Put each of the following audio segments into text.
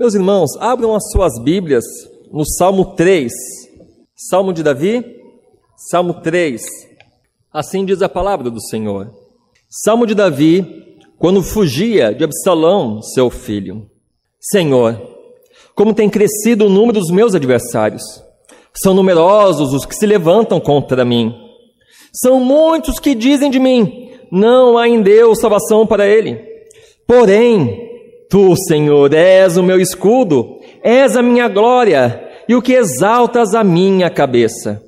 Meus irmãos, abram as suas Bíblias no Salmo 3. Salmo de Davi, Salmo 3. Assim diz a palavra do Senhor. Salmo de Davi, quando fugia de Absalão, seu filho. Senhor, como tem crescido o número dos meus adversários. São numerosos os que se levantam contra mim. São muitos que dizem de mim: não há em Deus salvação para ele. Porém, Tu, Senhor, és o meu escudo, és a minha glória e o que exaltas a minha cabeça.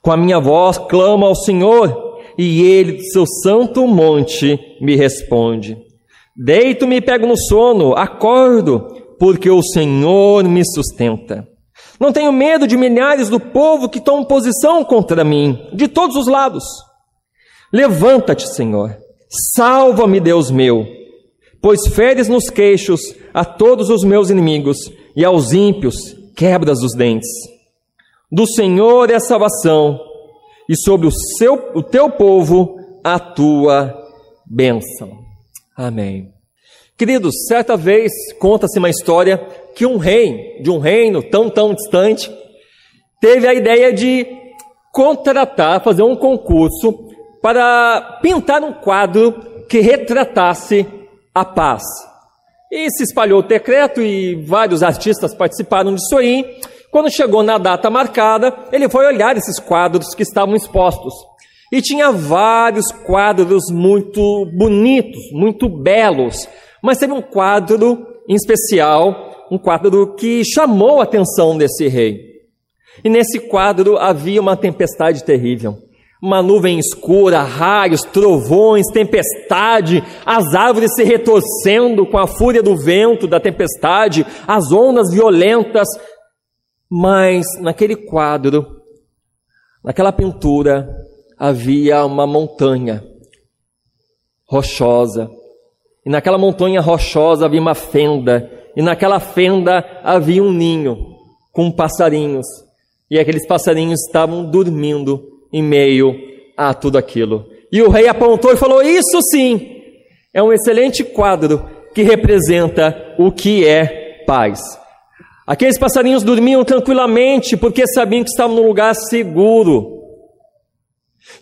Com a minha voz clamo ao Senhor e ele do seu santo monte me responde. Deito-me e pego no sono, acordo, porque o Senhor me sustenta. Não tenho medo de milhares do povo que tomam posição contra mim, de todos os lados. Levanta-te, Senhor. Salva-me, Deus meu pois feres nos queixos a todos os meus inimigos e aos ímpios quebras os dentes. Do Senhor é a salvação, e sobre o, seu, o teu povo a tua bênção. Amém. Queridos, certa vez conta-se uma história que um rei de um reino tão, tão distante teve a ideia de contratar, fazer um concurso para pintar um quadro que retratasse a paz. E se espalhou o decreto e vários artistas participaram disso aí. Quando chegou na data marcada, ele foi olhar esses quadros que estavam expostos. E tinha vários quadros muito bonitos, muito belos. Mas teve um quadro em especial, um quadro que chamou a atenção desse rei. E nesse quadro havia uma tempestade terrível uma nuvem escura, raios, trovões, tempestade, as árvores se retorcendo com a fúria do vento, da tempestade, as ondas violentas. Mas naquele quadro, naquela pintura, havia uma montanha rochosa. E naquela montanha rochosa havia uma fenda. E naquela fenda havia um ninho com passarinhos. E aqueles passarinhos estavam dormindo em meio a tudo aquilo. E o rei apontou e falou: Isso sim é um excelente quadro que representa o que é paz. Aqueles passarinhos dormiam tranquilamente porque sabiam que estavam num lugar seguro.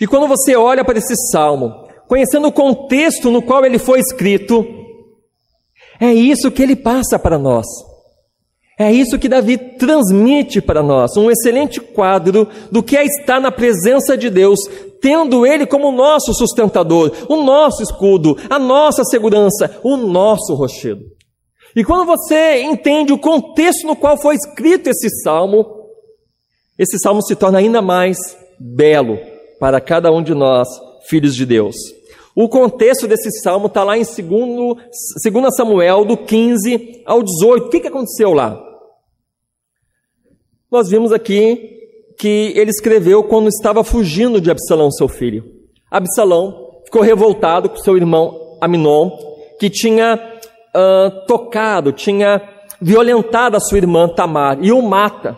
E quando você olha para esse salmo, conhecendo o contexto no qual ele foi escrito, é isso que ele passa para nós. É isso que Davi transmite para nós, um excelente quadro do que é estar na presença de Deus, tendo Ele como nosso sustentador, o nosso escudo, a nossa segurança, o nosso rochedo. E quando você entende o contexto no qual foi escrito esse salmo, esse salmo se torna ainda mais belo para cada um de nós, filhos de Deus. O contexto desse salmo está lá em 2 Samuel, do 15 ao 18. O que, que aconteceu lá? Nós vimos aqui que ele escreveu quando estava fugindo de Absalão, seu filho. Absalão ficou revoltado com seu irmão Aminon, que tinha uh, tocado, tinha violentado a sua irmã Tamar, e o mata.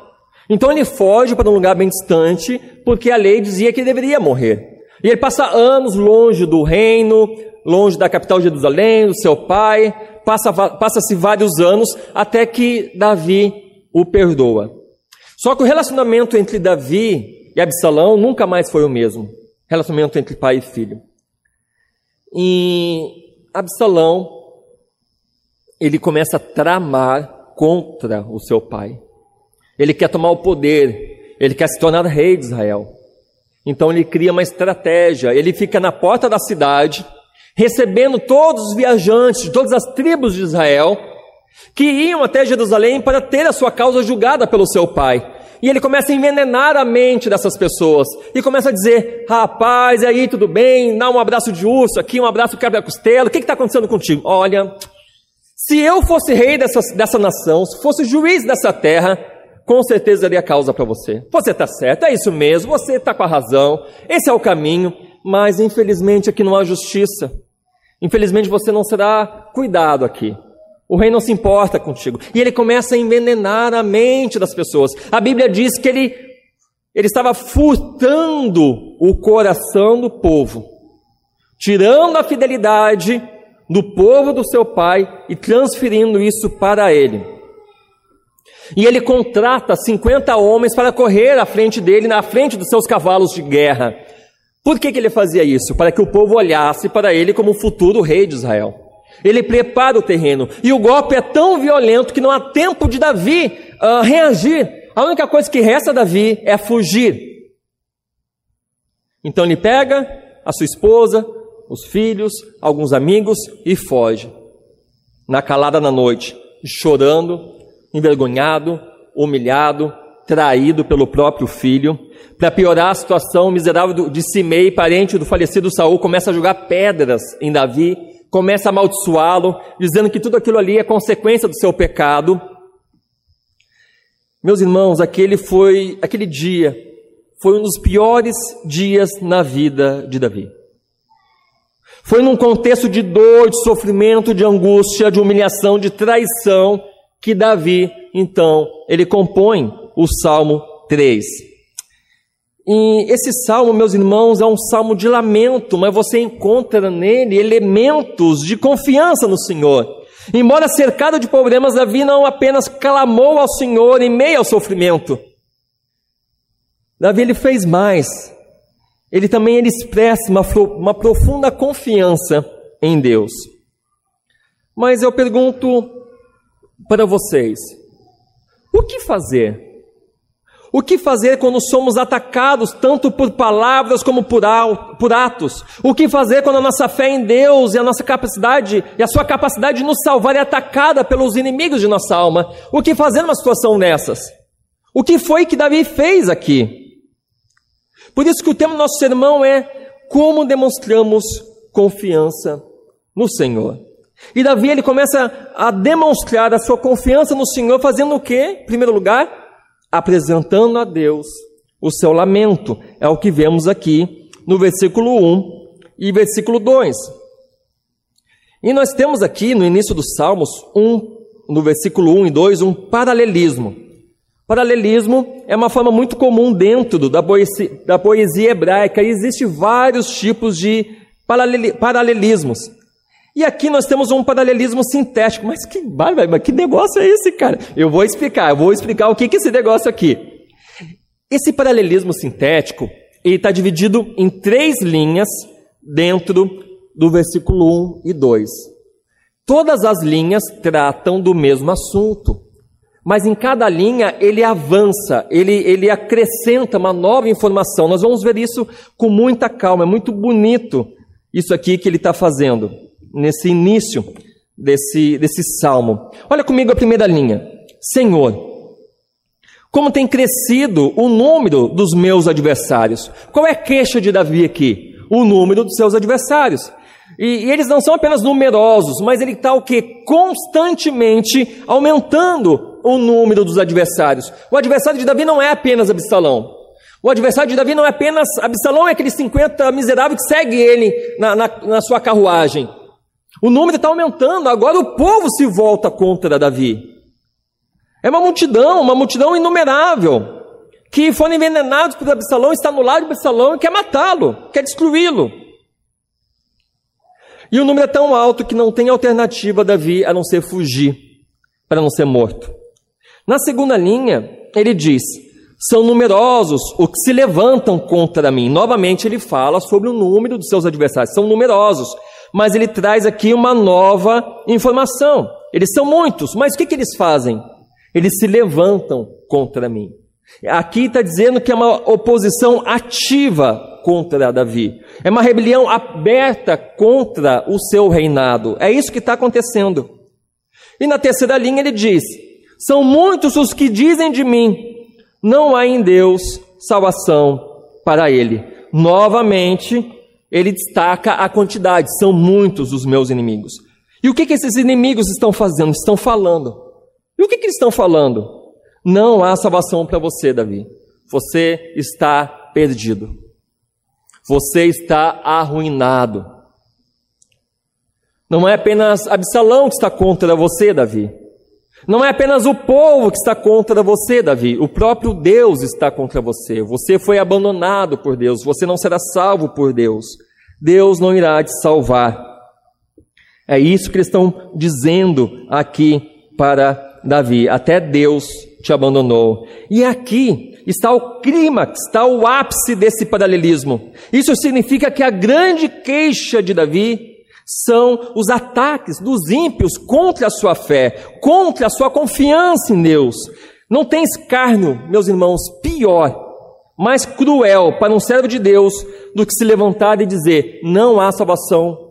Então ele foge para um lugar bem distante, porque a lei dizia que ele deveria morrer. E ele passa anos longe do reino, longe da capital de Jerusalém, do seu pai, passa-se passa vários anos, até que Davi o perdoa. Só que o relacionamento entre Davi e Absalão nunca mais foi o mesmo. Relacionamento entre pai e filho. E Absalão, ele começa a tramar contra o seu pai. Ele quer tomar o poder, ele quer se tornar rei de Israel. Então ele cria uma estratégia, ele fica na porta da cidade, recebendo todos os viajantes de todas as tribos de Israel, que iam até Jerusalém para ter a sua causa julgada pelo seu pai. E ele começa a envenenar a mente dessas pessoas. E começa a dizer: rapaz, aí, tudo bem? Dá um abraço de urso aqui, um abraço de quebra-costela. O que está acontecendo contigo? Olha, se eu fosse rei dessa, dessa nação, se fosse juiz dessa terra, com certeza daria causa para você. Você está certo, é isso mesmo, você está com a razão, esse é o caminho, mas infelizmente aqui não há justiça. Infelizmente você não será cuidado aqui. O rei não se importa contigo. E ele começa a envenenar a mente das pessoas. A Bíblia diz que ele, ele estava furtando o coração do povo, tirando a fidelidade do povo do seu pai e transferindo isso para ele. E ele contrata 50 homens para correr à frente dele, na frente dos seus cavalos de guerra. Por que, que ele fazia isso? Para que o povo olhasse para ele como o futuro rei de Israel. Ele prepara o terreno. E o golpe é tão violento que não há tempo de Davi uh, reagir. A única coisa que resta a Davi é fugir. Então ele pega a sua esposa, os filhos, alguns amigos e foge. Na calada da noite, chorando, envergonhado, humilhado, traído pelo próprio filho. Para piorar a situação, o miserável de Simei, parente do falecido Saul, começa a jogar pedras em Davi, começa a amaldiçoá-lo, dizendo que tudo aquilo ali é consequência do seu pecado. Meus irmãos, aquele foi, aquele dia foi um dos piores dias na vida de Davi. Foi num contexto de dor, de sofrimento, de angústia, de humilhação, de traição, que Davi, então, ele compõe o Salmo 3. E esse salmo, meus irmãos, é um salmo de lamento, mas você encontra nele elementos de confiança no Senhor. Embora cercado de problemas, Davi não apenas clamou ao Senhor em meio ao sofrimento. Davi ele fez mais. Ele também ele expressa uma, uma profunda confiança em Deus. Mas eu pergunto para vocês: o que fazer? O que fazer quando somos atacados tanto por palavras como por, atos? O que fazer quando a nossa fé em Deus e a nossa capacidade e a sua capacidade de nos salvar é atacada pelos inimigos de nossa alma? O que fazer numa situação dessas? O que foi que Davi fez aqui? Por isso que o tema do nosso sermão é como demonstramos confiança no Senhor. E Davi ele começa a demonstrar a sua confiança no Senhor fazendo o quê? Em primeiro lugar, apresentando a Deus o seu lamento. É o que vemos aqui no versículo 1 e versículo 2. E nós temos aqui no início dos Salmos, um, no versículo 1 e 2, um paralelismo. Paralelismo é uma forma muito comum dentro da poesia, da poesia hebraica e existem vários tipos de paralelismos. E aqui nós temos um paralelismo sintético. Mas que, mas que negócio é esse, cara? Eu vou explicar, eu vou explicar o que é esse negócio aqui. Esse paralelismo sintético, ele está dividido em três linhas dentro do versículo 1 e 2. Todas as linhas tratam do mesmo assunto, mas em cada linha ele avança, ele, ele acrescenta uma nova informação. Nós vamos ver isso com muita calma, é muito bonito isso aqui que ele está fazendo nesse início desse, desse salmo. Olha comigo a primeira linha. Senhor, como tem crescido o número dos meus adversários. Qual é a queixa de Davi aqui? O número dos seus adversários. E, e eles não são apenas numerosos, mas ele está o que? Constantemente aumentando o número dos adversários. O adversário de Davi não é apenas Absalão. O adversário de Davi não é apenas Absalão, é aqueles 50 miseráveis que seguem ele na, na, na sua carruagem. O número está aumentando, agora o povo se volta contra Davi. É uma multidão, uma multidão inumerável, que foram envenenados por Absalão, está no lado de Absalão e quer matá-lo, quer destruí-lo. E o número é tão alto que não tem alternativa Davi a não ser fugir, para não ser morto. Na segunda linha, ele diz: são numerosos os que se levantam contra mim. Novamente, ele fala sobre o número dos seus adversários. São numerosos mas ele traz aqui uma nova informação. Eles são muitos, mas o que, que eles fazem? Eles se levantam contra mim. Aqui está dizendo que é uma oposição ativa contra Davi. É uma rebelião aberta contra o seu reinado. É isso que está acontecendo. E na terceira linha ele diz: São muitos os que dizem de mim, não há em Deus salvação para ele. Novamente, ele destaca a quantidade, são muitos os meus inimigos. E o que, que esses inimigos estão fazendo? Estão falando. E o que, que eles estão falando? Não há salvação para você, Davi. Você está perdido. Você está arruinado. Não é apenas Absalão que está contra você, Davi. Não é apenas o povo que está contra você, Davi. O próprio Deus está contra você. Você foi abandonado por Deus. Você não será salvo por Deus. Deus não irá te salvar. É isso que eles estão dizendo aqui para Davi: Até Deus te abandonou. E aqui está o clímax, está o ápice desse paralelismo. Isso significa que a grande queixa de Davi são os ataques dos ímpios contra a sua fé, contra a sua confiança em Deus. Não tem escárnio, meus irmãos, pior, mais cruel para um servo de Deus do que se levantar e dizer: não há salvação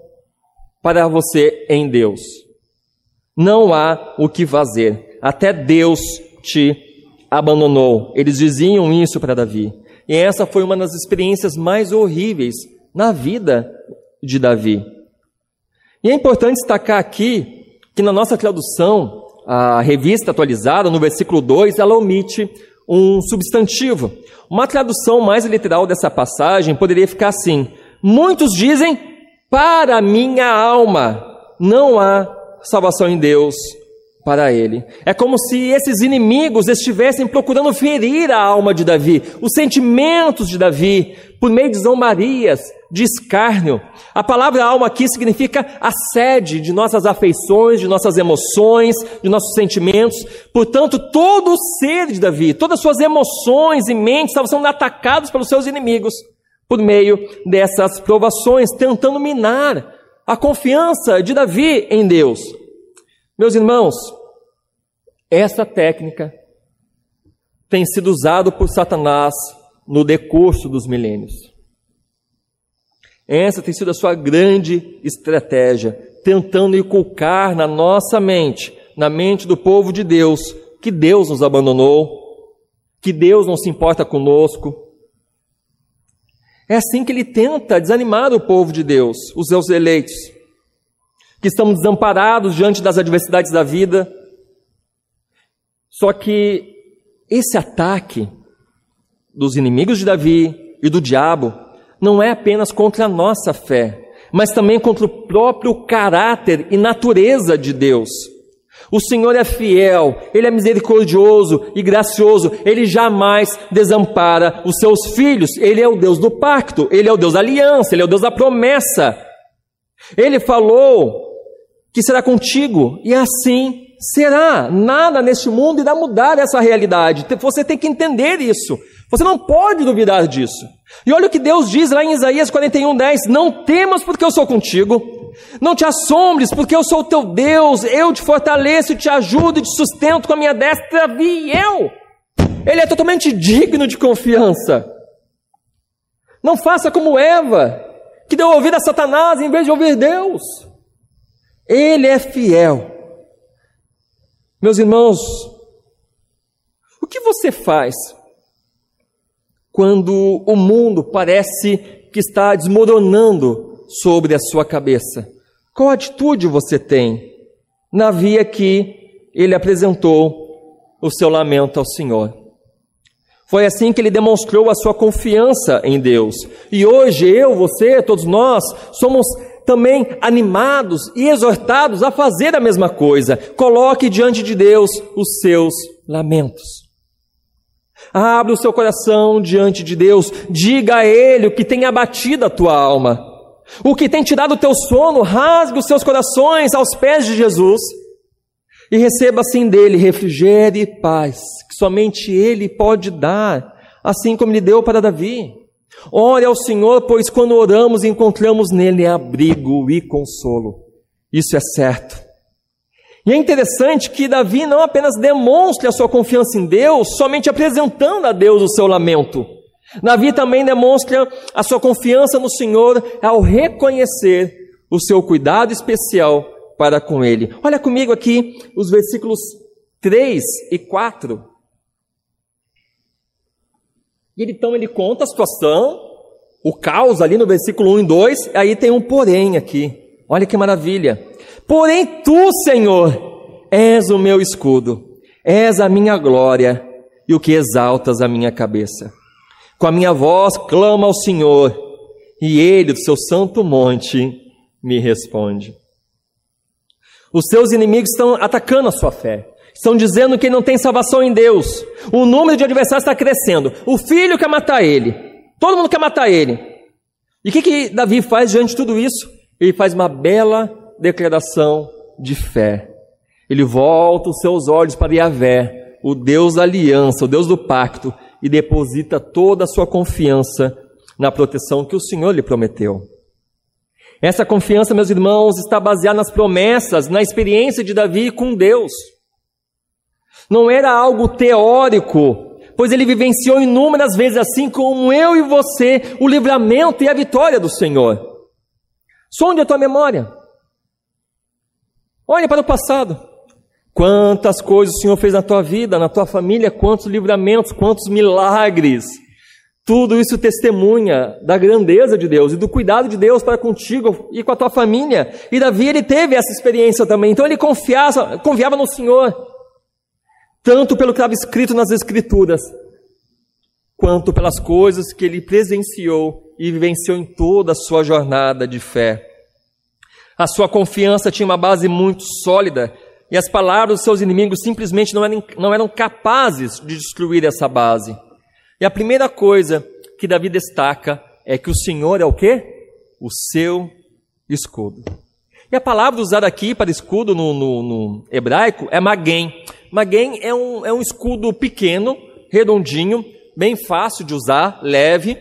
para você em Deus. Não há o que fazer. Até Deus te abandonou. Eles diziam isso para Davi. E essa foi uma das experiências mais horríveis na vida de Davi. E é importante destacar aqui que na nossa tradução, a revista atualizada, no versículo 2, ela omite um substantivo. Uma tradução mais literal dessa passagem poderia ficar assim: Muitos dizem, para minha alma, não há salvação em Deus para ele. É como se esses inimigos estivessem procurando ferir a alma de Davi, os sentimentos de Davi, por meio de zombarias, de escárnio. A palavra alma aqui significa a sede de nossas afeições, de nossas emoções, de nossos sentimentos. Portanto, todo o ser de Davi, todas as suas emoções e mentes estavam sendo atacados pelos seus inimigos por meio dessas provações, tentando minar a confiança de Davi em Deus. Meus irmãos, essa técnica tem sido usada por Satanás no decurso dos milênios. Essa tem sido a sua grande estratégia, tentando inculcar na nossa mente, na mente do povo de Deus, que Deus nos abandonou, que Deus não se importa conosco. É assim que ele tenta desanimar o povo de Deus, os seus eleitos que estamos desamparados diante das adversidades da vida. Só que esse ataque dos inimigos de Davi e do diabo não é apenas contra a nossa fé, mas também contra o próprio caráter e natureza de Deus. O Senhor é fiel, Ele é misericordioso e gracioso, Ele jamais desampara os seus filhos, Ele é o Deus do pacto, Ele é o Deus da aliança, Ele é o Deus da promessa. Ele falou que será contigo, e assim será. Nada neste mundo irá mudar essa realidade. Você tem que entender isso. Você não pode duvidar disso. E olha o que Deus diz lá em Isaías 41, 10: Não temas, porque eu sou contigo. Não te assombres, porque eu sou teu Deus. Eu te fortaleço, te ajudo e te sustento com a minha destra fiel. Ele é totalmente digno de confiança. Não faça como Eva, que deu ouvido a Satanás em vez de ouvir Deus. Ele é fiel. Meus irmãos, o que você faz quando o mundo parece que está desmoronando sobre a sua cabeça? Qual atitude você tem? Na via que ele apresentou o seu lamento ao Senhor. Foi assim que ele demonstrou a sua confiança em Deus. E hoje eu, você, todos nós somos também animados e exortados a fazer a mesma coisa. Coloque diante de Deus os seus lamentos. Abra o seu coração diante de Deus, diga a Ele o que tem abatido a tua alma, o que tem tirado o teu sono, rasgue os seus corações aos pés de Jesus e receba assim dele refrigério e paz, que somente Ele pode dar, assim como Ele deu para Davi. Ore ao Senhor, pois quando oramos encontramos nele abrigo e consolo. Isso é certo. E é interessante que Davi não apenas demonstre a sua confiança em Deus, somente apresentando a Deus o seu lamento. Davi também demonstra a sua confiança no Senhor ao reconhecer o seu cuidado especial para com ele. Olha comigo aqui os versículos 3 e 4. E então ele conta a situação, o caos ali no versículo 1 e 2, e aí tem um porém aqui. Olha que maravilha. Porém tu, Senhor, és o meu escudo, és a minha glória e o que exaltas a minha cabeça. Com a minha voz clamo ao Senhor, e ele, do seu santo monte, me responde. Os seus inimigos estão atacando a sua fé. Estão dizendo que não tem salvação em Deus. O número de adversários está crescendo. O filho quer matar ele. Todo mundo quer matar ele. E o que, que Davi faz diante de tudo isso? Ele faz uma bela declaração de fé. ele volta os seus olhos para Yahvé, o Deus da aliança, o Deus do pacto, e deposita toda a sua confiança na proteção que o Senhor lhe prometeu. Essa confiança, meus irmãos, está baseada nas promessas, na experiência de Davi com Deus. Não era algo teórico, pois ele vivenciou inúmeras vezes, assim como eu e você, o livramento e a vitória do Senhor. Sonde a tua memória. Olha para o passado. Quantas coisas o Senhor fez na tua vida, na tua família, quantos livramentos, quantos milagres. Tudo isso testemunha da grandeza de Deus e do cuidado de Deus para contigo e com a tua família. E Davi, ele teve essa experiência também. Então ele confiava, confiava no Senhor. Tanto pelo que estava escrito nas Escrituras, quanto pelas coisas que ele presenciou e vivenciou em toda a sua jornada de fé. A sua confiança tinha uma base muito sólida e as palavras dos seus inimigos simplesmente não eram, não eram capazes de destruir essa base. E a primeira coisa que Davi destaca é que o Senhor é o quê? O seu escudo. E a palavra usada aqui para escudo no, no, no hebraico é magem. Magem é um, é um escudo pequeno, redondinho, bem fácil de usar, leve.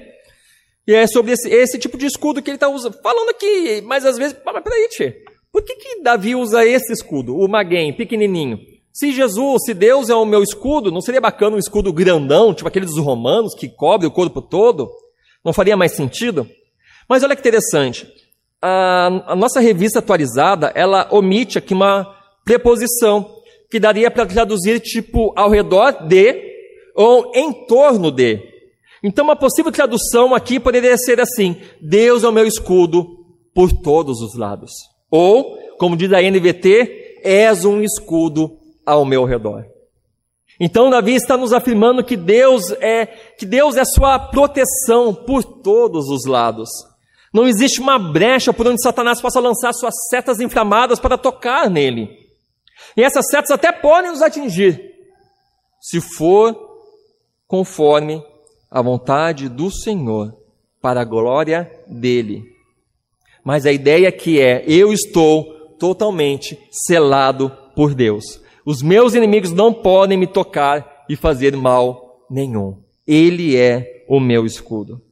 E é sobre esse, esse tipo de escudo que ele está falando aqui. Mas às vezes, mas peraí, tchê. Por que, que Davi usa esse escudo, o Maguém, pequenininho? Se Jesus, se Deus é o meu escudo, não seria bacana um escudo grandão, tipo aqueles dos romanos, que cobre o corpo todo? Não faria mais sentido? Mas olha que interessante. A, a nossa revista atualizada, ela omite aqui uma preposição, que daria para traduzir tipo ao redor de ou em torno de. Então, uma possível tradução aqui poderia ser assim: Deus é o meu escudo por todos os lados. Ou, como diz a NVT, és um escudo ao meu redor. Então Davi está nos afirmando que Deus é que Deus é sua proteção por todos os lados. Não existe uma brecha por onde Satanás possa lançar suas setas inflamadas para tocar nele. E essas setas até podem nos atingir, se for conforme a vontade do Senhor, para a glória dele. Mas a ideia que é, eu estou totalmente selado por Deus. Os meus inimigos não podem me tocar e fazer mal nenhum. Ele é o meu escudo.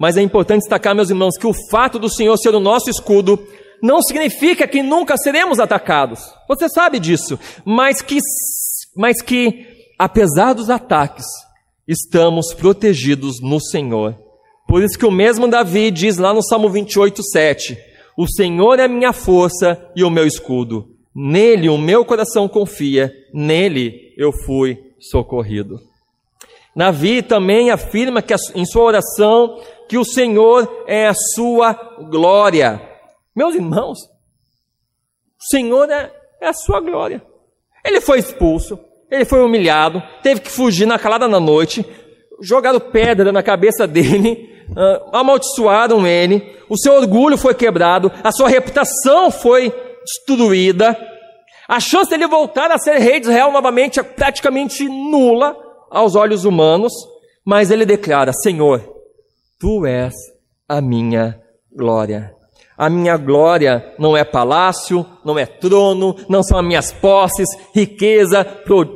Mas é importante destacar, meus irmãos, que o fato do Senhor ser o nosso escudo não significa que nunca seremos atacados. Você sabe disso. Mas que, mas que apesar dos ataques, estamos protegidos no Senhor. Por isso que o mesmo Davi diz lá no Salmo 28, 7: O Senhor é minha força e o meu escudo. Nele o meu coração confia, nele eu fui socorrido. Davi também afirma que em sua oração que o Senhor é a sua glória. Meus irmãos, o Senhor é, é a sua glória. Ele foi expulso, ele foi humilhado, teve que fugir na calada da noite, jogaram pedra na cabeça dele, uh, amaldiçoaram ele, o seu orgulho foi quebrado, a sua reputação foi destruída, a chance dele voltar a ser rei de Israel novamente é praticamente nula aos olhos humanos, mas ele declara: Senhor, tu és a minha glória. A minha glória não é palácio, não é trono, não são as minhas posses, riqueza,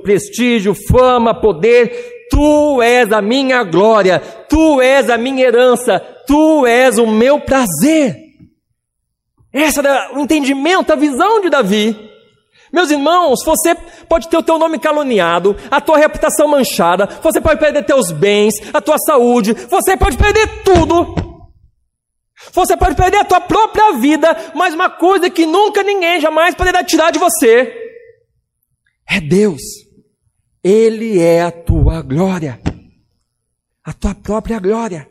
prestígio, fama, poder. Tu és a minha glória, tu és a minha herança, tu és o meu prazer. Esse é o entendimento, a visão de Davi. Meus irmãos, você pode ter o teu nome caluniado, a tua reputação manchada, você pode perder teus bens, a tua saúde, você pode perder tudo. Você pode perder a tua própria vida, mas uma coisa que nunca ninguém jamais poderá tirar de você é Deus. Ele é a tua glória, a tua própria glória.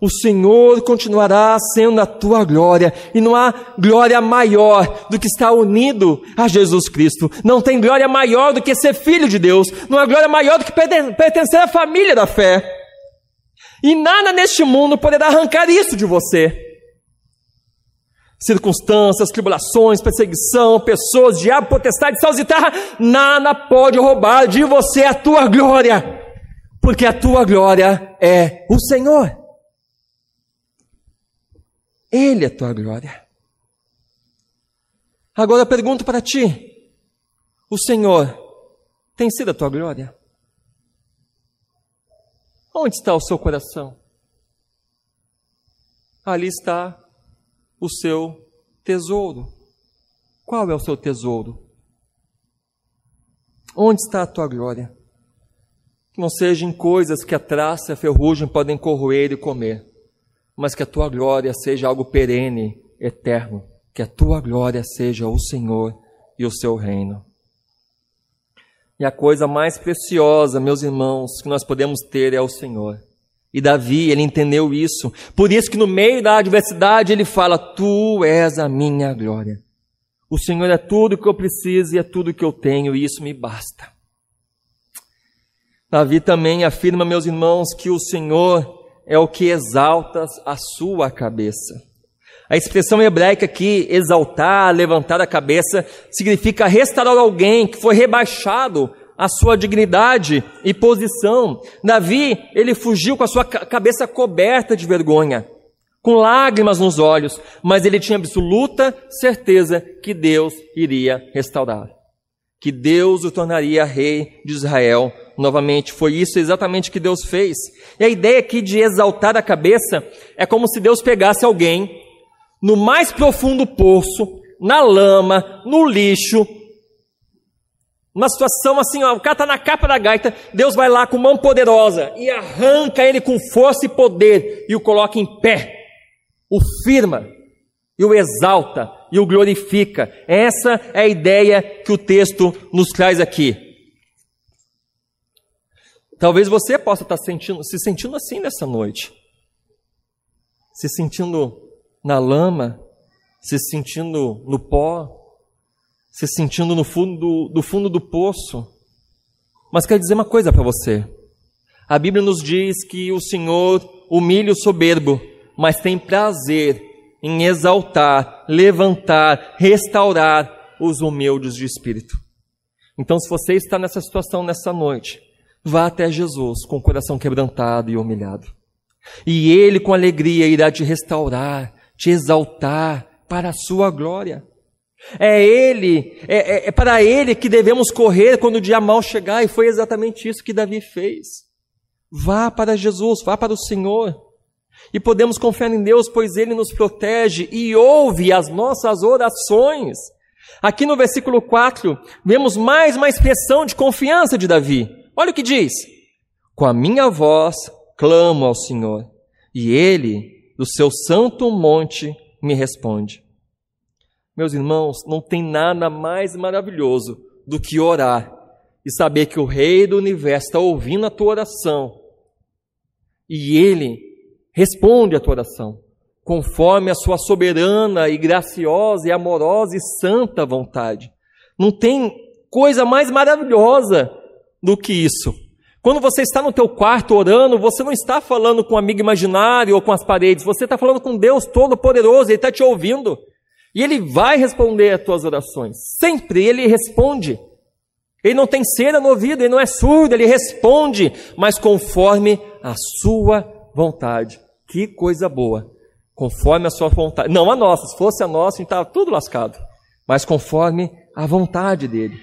O Senhor continuará sendo a tua glória, e não há glória maior do que estar unido a Jesus Cristo. Não tem glória maior do que ser filho de Deus, não há glória maior do que pertencer à família da fé. E nada neste mundo poderá arrancar isso de você circunstâncias, tribulações, perseguição, pessoas, diabo, potestade, céus e nada pode roubar de você a tua glória, porque a tua glória é o Senhor. Ele é a tua glória. Agora eu pergunto para ti: O Senhor tem sido a tua glória? Onde está o seu coração? Ali está o seu tesouro. Qual é o seu tesouro? Onde está a tua glória? Que não seja em coisas que a traça e a ferrugem podem corroer e comer, mas que a tua glória seja algo perene, eterno. Que a tua glória seja o Senhor e o seu reino. E a coisa mais preciosa, meus irmãos, que nós podemos ter é o Senhor. E Davi, ele entendeu isso. Por isso que no meio da adversidade ele fala: Tu és a minha glória. O Senhor é tudo que eu preciso e é tudo que eu tenho, e isso me basta. Davi também afirma, meus irmãos, que o Senhor é o que exalta a sua cabeça. A expressão hebraica aqui, exaltar, levantar a cabeça, significa restaurar alguém que foi rebaixado a sua dignidade e posição. Davi, ele fugiu com a sua cabeça coberta de vergonha, com lágrimas nos olhos, mas ele tinha absoluta certeza que Deus iria restaurar, que Deus o tornaria rei de Israel novamente. Foi isso exatamente que Deus fez. E a ideia aqui de exaltar a cabeça é como se Deus pegasse alguém no mais profundo poço, na lama, no lixo, uma situação assim, ó, o cara está na capa da gaita, Deus vai lá com mão poderosa e arranca ele com força e poder e o coloca em pé, o firma e o exalta e o glorifica. Essa é a ideia que o texto nos traz aqui. Talvez você possa estar sentindo, se sentindo assim nessa noite, se sentindo na lama, se sentindo no pó, se sentindo no fundo do, do fundo do poço. Mas quero dizer uma coisa para você. A Bíblia nos diz que o Senhor humilha o soberbo, mas tem prazer em exaltar, levantar, restaurar os humildes de espírito. Então, se você está nessa situação nessa noite, vá até Jesus com o coração quebrantado e humilhado. E Ele, com alegria, irá te restaurar, te exaltar para a sua glória. É Ele, é, é, é, para Ele que devemos correr quando o dia mal chegar, e foi exatamente isso que Davi fez. Vá para Jesus, vá para o Senhor. E podemos confiar em Deus, pois Ele nos protege e ouve as nossas orações. Aqui no versículo 4, vemos mais uma expressão de confiança de Davi. Olha o que diz: Com a minha voz clamo ao Senhor, e Ele, do seu santo monte, me responde. Meus irmãos, não tem nada mais maravilhoso do que orar e saber que o Rei do universo está ouvindo a tua oração e Ele responde a tua oração conforme a sua soberana e graciosa e amorosa e santa vontade. Não tem coisa mais maravilhosa do que isso. Quando você está no teu quarto orando, você não está falando com um amigo imaginário ou com as paredes, você está falando com Deus Todo-Poderoso, Ele está te ouvindo. E Ele vai responder às tuas orações. Sempre Ele responde. Ele não tem cera no ouvido, Ele não é surdo, Ele responde, mas conforme a sua vontade. Que coisa boa. Conforme a sua vontade. Não a nossa, se fosse a nossa, a gente estava tudo lascado. Mas conforme a vontade dele.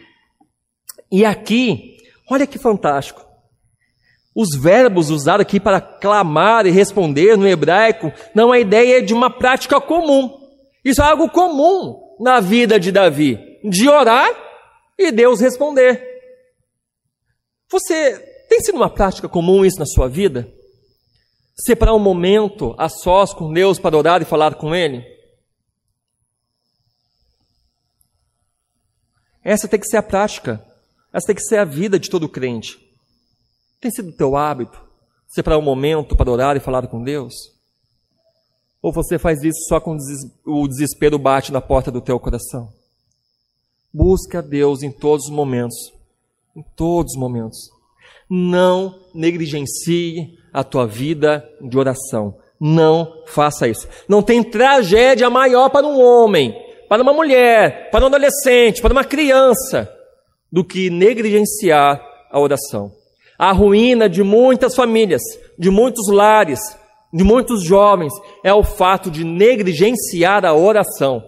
E aqui, olha que fantástico. Os verbos usados aqui para clamar e responder no hebraico não é a ideia de uma prática comum. Isso é algo comum na vida de Davi, de orar e Deus responder. Você tem sido uma prática comum isso na sua vida? Separar um momento a sós com Deus para orar e falar com Ele? Essa tem que ser a prática, essa tem que ser a vida de todo crente. Tem sido teu hábito separar um momento para orar e falar com Deus? Ou você faz isso só quando o desespero bate na porta do teu coração? Busca Deus em todos os momentos. Em todos os momentos. Não negligencie a tua vida de oração. Não faça isso. Não tem tragédia maior para um homem, para uma mulher, para um adolescente, para uma criança, do que negligenciar a oração a ruína de muitas famílias, de muitos lares, de muitos jovens, é o fato de negligenciar a oração.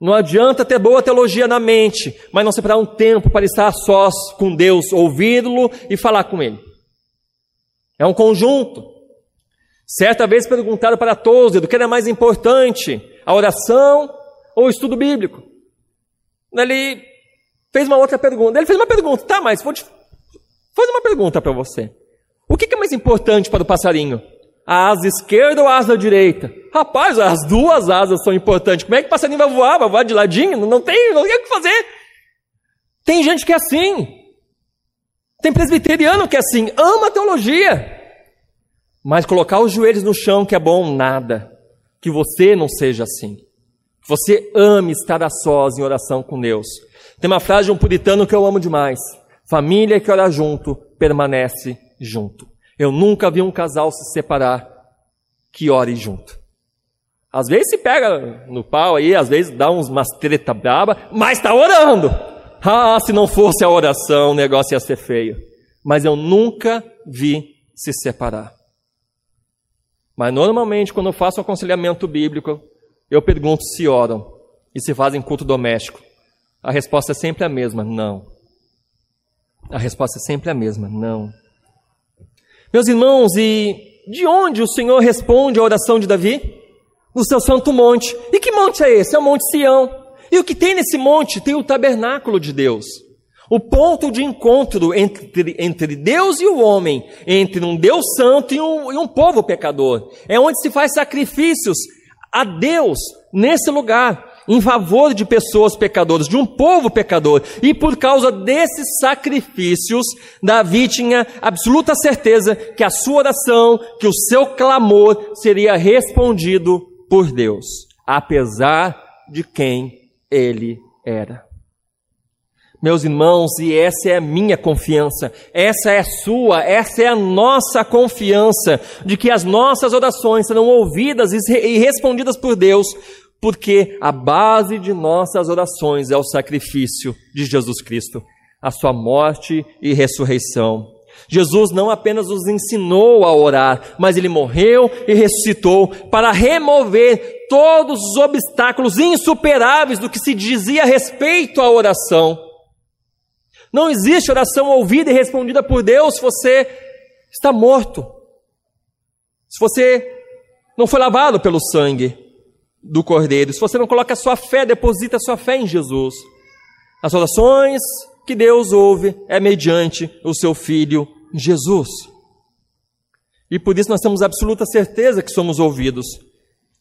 Não adianta ter boa teologia na mente, mas não separar um tempo para estar sós com Deus, ouvi-lo e falar com Ele. É um conjunto. Certa vez perguntaram para Tozer do que era mais importante, a oração ou o estudo bíblico. Ele fez uma outra pergunta. Ele fez uma pergunta, tá, mas vou te fazer uma pergunta para você. O que é mais importante para o passarinho? A asa esquerda ou a asa direita? Rapaz, as duas asas são importantes. Como é que o passarinho vai voar? Vai voar de ladinho? Não tem, não tem o que fazer. Tem gente que é assim. Tem presbiteriano que é assim, ama a teologia. Mas colocar os joelhos no chão que é bom, nada. Que você não seja assim. Que você ame estar a sós em oração com Deus. Tem uma frase de um puritano que eu amo demais. Família que ora junto, permanece junto. Eu nunca vi um casal se separar que ore junto. Às vezes se pega no pau aí, às vezes dá uns umas treta braba, mas está orando. Ah, se não fosse a oração, o negócio ia ser feio. Mas eu nunca vi se separar. Mas normalmente, quando eu faço um aconselhamento bíblico, eu pergunto se oram e se fazem culto doméstico. A resposta é sempre a mesma: não. A resposta é sempre a mesma: não. Meus irmãos, e de onde o Senhor responde à oração de Davi? No seu santo monte. E que monte é esse? É o Monte Sião. E o que tem nesse monte? Tem o tabernáculo de Deus. O ponto de encontro entre, entre Deus e o homem, entre um Deus santo e um, e um povo pecador. É onde se faz sacrifícios a Deus nesse lugar em favor de pessoas pecadoras, de um povo pecador. E por causa desses sacrifícios, Davi tinha absoluta certeza que a sua oração, que o seu clamor seria respondido por Deus, apesar de quem ele era. Meus irmãos, e essa é a minha confiança, essa é a sua, essa é a nossa confiança de que as nossas orações serão ouvidas e respondidas por Deus, porque a base de nossas orações é o sacrifício de Jesus Cristo, a sua morte e ressurreição. Jesus não apenas nos ensinou a orar, mas ele morreu e ressuscitou para remover todos os obstáculos insuperáveis do que se dizia a respeito à oração. Não existe oração ouvida e respondida por Deus se você está morto. Se você não foi lavado pelo sangue do Cordeiro. Se você não coloca a sua fé, deposita a sua fé em Jesus. As orações que Deus ouve é mediante o seu Filho Jesus. E por isso nós temos absoluta certeza que somos ouvidos.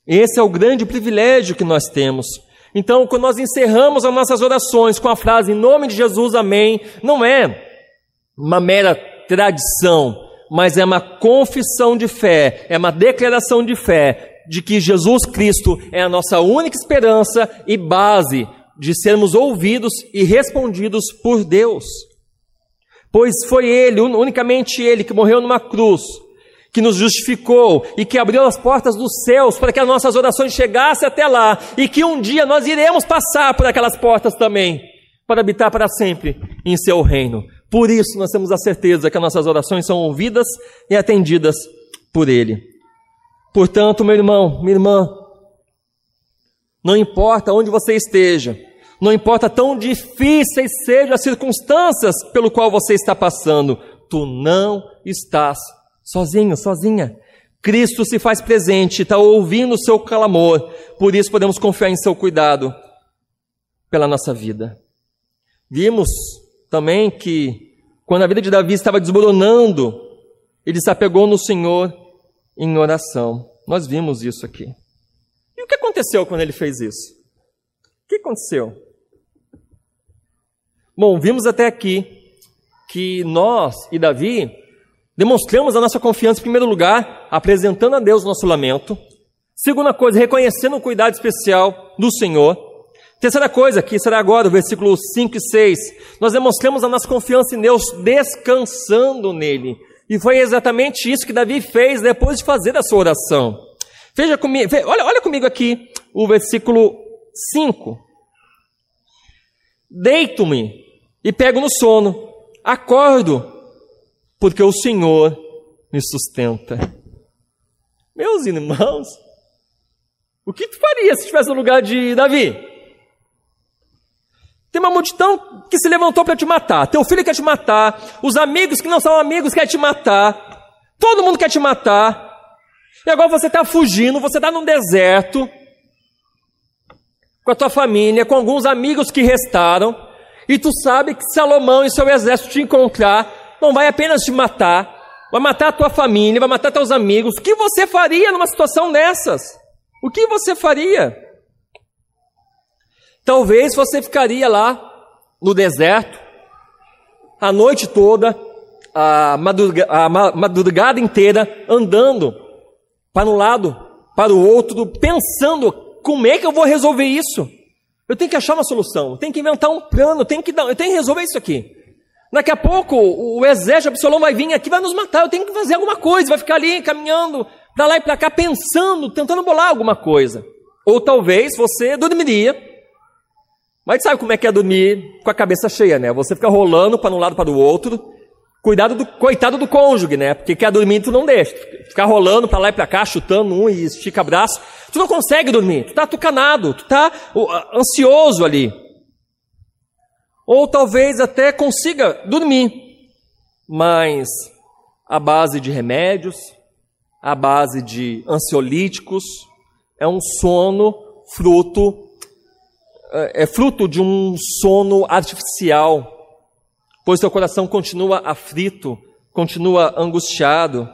Esse é o grande privilégio que nós temos. Então, quando nós encerramos as nossas orações com a frase em nome de Jesus, amém, não é uma mera tradição, mas é uma confissão de fé, é uma declaração de fé de que Jesus Cristo é a nossa única esperança e base de sermos ouvidos e respondidos por Deus. Pois foi Ele, unicamente Ele, que morreu numa cruz, que nos justificou e que abriu as portas dos céus para que as nossas orações chegassem até lá e que um dia nós iremos passar por aquelas portas também para habitar para sempre em Seu reino. Por isso nós temos a certeza que as nossas orações são ouvidas e atendidas por Ele. Portanto, meu irmão, minha irmã, não importa onde você esteja, não importa tão difíceis sejam as circunstâncias pelo qual você está passando, tu não estás sozinho, sozinha. Cristo se faz presente, está ouvindo o seu clamor, por isso podemos confiar em seu cuidado pela nossa vida. Vimos também que quando a vida de Davi estava desmoronando, ele se apegou no Senhor em oração. Nós vimos isso aqui. E o que aconteceu quando ele fez isso? O que aconteceu? Bom, vimos até aqui que nós e Davi demonstramos a nossa confiança, em primeiro lugar, apresentando a Deus o nosso lamento. Segunda coisa, reconhecendo o cuidado especial do Senhor. Terceira coisa, que será agora o versículo 5 e 6, nós demonstramos a nossa confiança em Deus descansando nele. E foi exatamente isso que Davi fez depois de fazer a sua oração. Veja comigo, olha, olha comigo aqui o versículo 5. Deito-me e pego no sono, acordo, porque o Senhor me sustenta. Meus irmãos, o que tu faria se estivesse no lugar de Davi? Tem uma multidão que se levantou para te matar. Teu filho quer te matar. Os amigos que não são amigos querem te matar. Todo mundo quer te matar. E agora você está fugindo, você está num deserto. Com a tua família, com alguns amigos que restaram. E tu sabe que Salomão e seu exército te encontrar, não vai apenas te matar, vai matar a tua família, vai matar teus amigos. O que você faria numa situação dessas? O que você faria? Talvez você ficaria lá no deserto a noite toda, a madrugada, inteira, andando para um lado, para o outro, pensando como é que eu vou resolver isso. Eu tenho que achar uma solução, eu tenho que inventar um plano, eu tenho que, dar, eu tenho que resolver isso aqui. Daqui a pouco o, exército de Absalão vai vir aqui, vai nos matar, eu tenho que fazer alguma coisa, vai ficar ali caminhando para lá e para cá, pensando, tentando bolar alguma coisa. Ou talvez você dormiria, mas sabe como é que é dormir com a cabeça cheia, né? Você fica rolando para um lado para o outro, cuidado do coitado do cônjuge, né? Porque quer dormir tu não deixa, ficar rolando para lá e para cá, chutando um e estica braço, tu não consegue dormir, tu tá tucanado, tu tá ansioso ali. Ou talvez até consiga dormir, mas a base de remédios, a base de ansiolíticos, é um sono fruto é, é fruto de um sono artificial, pois seu coração continua aflito, continua angustiado.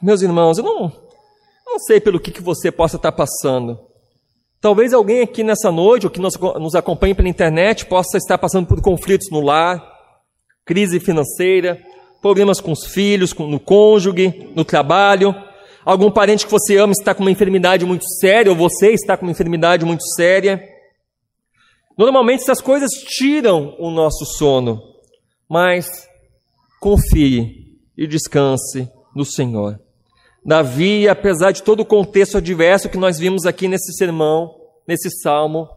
Meus irmãos, eu não, não sei pelo que, que você possa estar passando. Talvez alguém aqui nessa noite, ou que nos acompanhe pela internet, possa estar passando por conflitos no lar, crise financeira, problemas com os filhos, no cônjuge, no trabalho. Algum parente que você ama está com uma enfermidade muito séria, ou você está com uma enfermidade muito séria. Normalmente essas coisas tiram o nosso sono, mas confie e descanse no Senhor. Davi, apesar de todo o contexto adverso que nós vimos aqui nesse sermão, nesse salmo,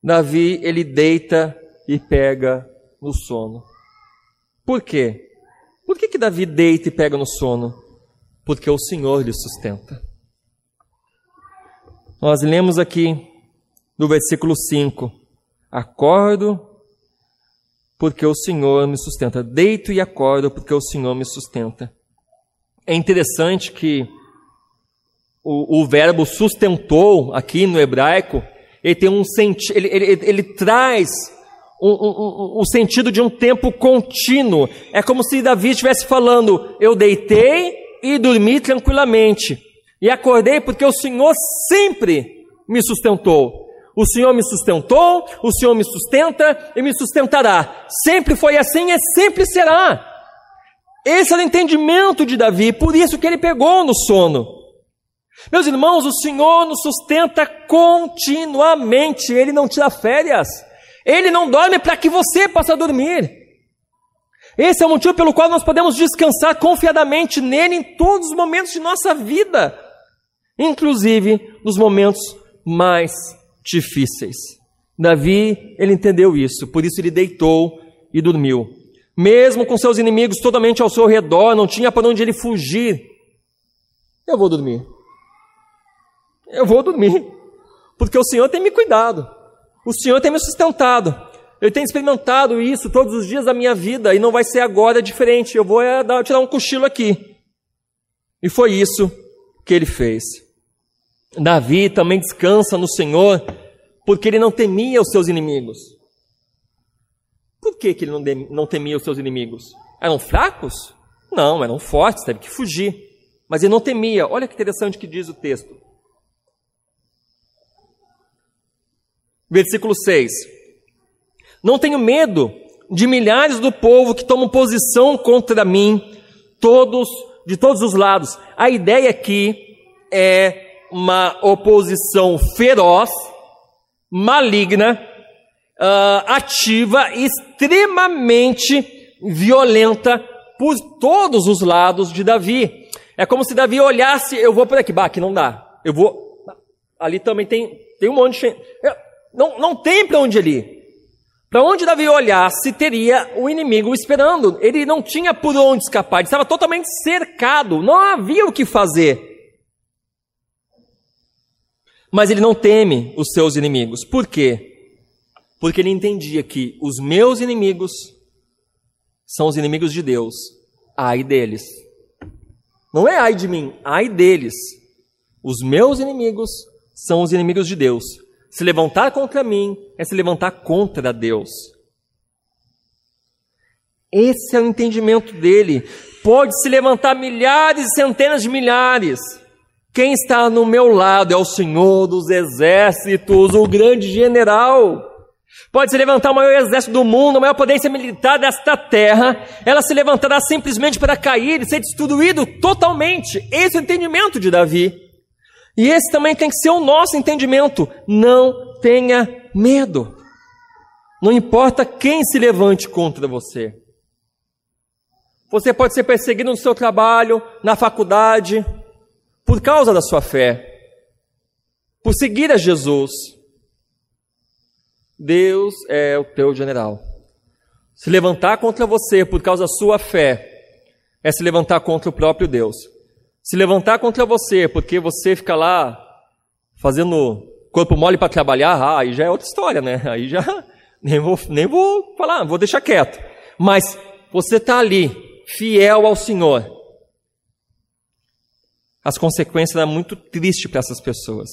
Davi, ele deita e pega no sono. Por quê? Por que, que Davi deita e pega no sono? Porque o Senhor lhe sustenta. Nós lemos aqui no versículo 5: Acordo porque o Senhor me sustenta. Deito e acordo porque o Senhor me sustenta. É interessante que o, o verbo sustentou aqui no hebraico, ele tem um sentido, ele, ele, ele, traz o um, um, um, sentido de um tempo contínuo. É como se Davi estivesse falando: Eu deitei e dormi tranquilamente, e acordei porque o Senhor sempre me sustentou. O Senhor me sustentou, o Senhor me sustenta e me sustentará. Sempre foi assim e sempre será. Esse era o entendimento de Davi, por isso que ele pegou no sono. Meus irmãos, o Senhor nos sustenta continuamente, Ele não tira férias, Ele não dorme para que você possa dormir. Esse é o motivo pelo qual nós podemos descansar confiadamente nele em todos os momentos de nossa vida, inclusive nos momentos mais difíceis. Davi, ele entendeu isso, por isso ele deitou e dormiu mesmo com seus inimigos totalmente ao seu redor, não tinha para onde ele fugir. Eu vou dormir. Eu vou dormir. Porque o Senhor tem me cuidado. O Senhor tem me sustentado. Eu tenho experimentado isso todos os dias da minha vida e não vai ser agora diferente. Eu vou é, dar, tirar um cochilo aqui. E foi isso que ele fez. Davi também descansa no Senhor porque ele não temia os seus inimigos. Por que, que ele não, não temia os seus inimigos? Eram fracos? Não, eram fortes, teve que fugir. Mas ele não temia. Olha que interessante que diz o texto. Versículo 6. Não tenho medo de milhares do povo que tomam posição contra mim, todos de todos os lados. A ideia aqui é uma oposição feroz, maligna, uh, ativa, extremamente violenta por todos os lados de Davi. É como se Davi olhasse, eu vou por aqui, bah, aqui não dá. Eu vou. Ali também tem, tem um monte de. Não, não tem para onde ir. Para onde Davi olhasse, teria o inimigo esperando. Ele não tinha por onde escapar, ele estava totalmente cercado, não havia o que fazer. Mas ele não teme os seus inimigos. Por quê? Porque ele entendia que os meus inimigos são os inimigos de Deus. Ai deles. Não é ai de mim, ai deles. Os meus inimigos são os inimigos de Deus. Se levantar contra mim é se levantar contra Deus. Esse é o entendimento dele. Pode se levantar milhares e centenas de milhares. Quem está no meu lado é o Senhor dos exércitos, o grande general. Pode se levantar o maior exército do mundo, a maior potência militar desta terra, ela se levantará simplesmente para cair e ser destruído totalmente. Esse é o entendimento de Davi. E esse também tem que ser o nosso entendimento. Não tenha medo. Não importa quem se levante contra você. Você pode ser perseguido no seu trabalho, na faculdade, por causa da sua fé, por seguir a Jesus. Deus é o teu general. Se levantar contra você por causa da sua fé é se levantar contra o próprio Deus. Se levantar contra você porque você fica lá fazendo corpo mole para trabalhar, ah, aí já é outra história, né? Aí já nem vou, nem vou falar, vou deixar quieto. Mas você está ali fiel ao Senhor, as consequências são muito tristes para essas pessoas.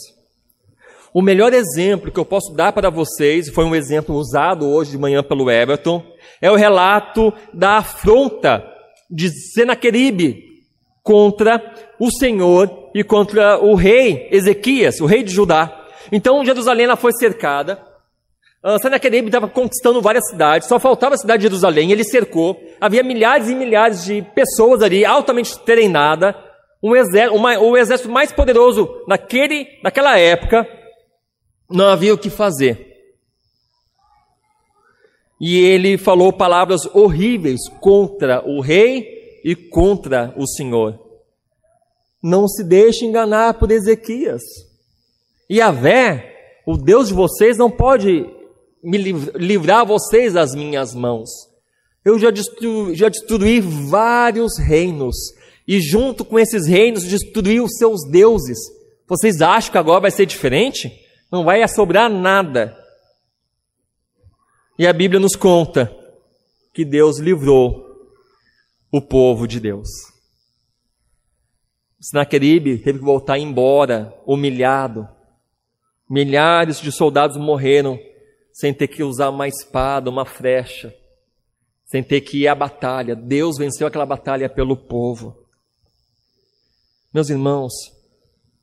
O melhor exemplo que eu posso dar para vocês, foi um exemplo usado hoje de manhã pelo Everton, é o relato da afronta de Senaqueribe contra o Senhor e contra o rei Ezequias, o rei de Judá. Então Jerusalém foi cercada, Uh, Senaquerib estava conquistando várias cidades, só faltava a cidade de Jerusalém, ele cercou, havia milhares e milhares de pessoas ali, altamente treinadas, um exército, uma, o exército mais poderoso naquele, naquela época, não havia o que fazer. E ele falou palavras horríveis contra o rei e contra o Senhor. Não se deixe enganar por Ezequias. E a Vé, o Deus de vocês, não pode me livrar vocês das minhas mãos. Eu já, destru, já destruí vários reinos, e junto com esses reinos destruí os seus deuses. Vocês acham que agora vai ser diferente? Não vai sobrar nada. E a Bíblia nos conta que Deus livrou o povo de Deus. Senaqueribe teve que voltar embora, humilhado. Milhares de soldados morreram sem ter que usar uma espada, uma flecha, sem ter que ir à batalha. Deus venceu aquela batalha pelo povo. Meus irmãos,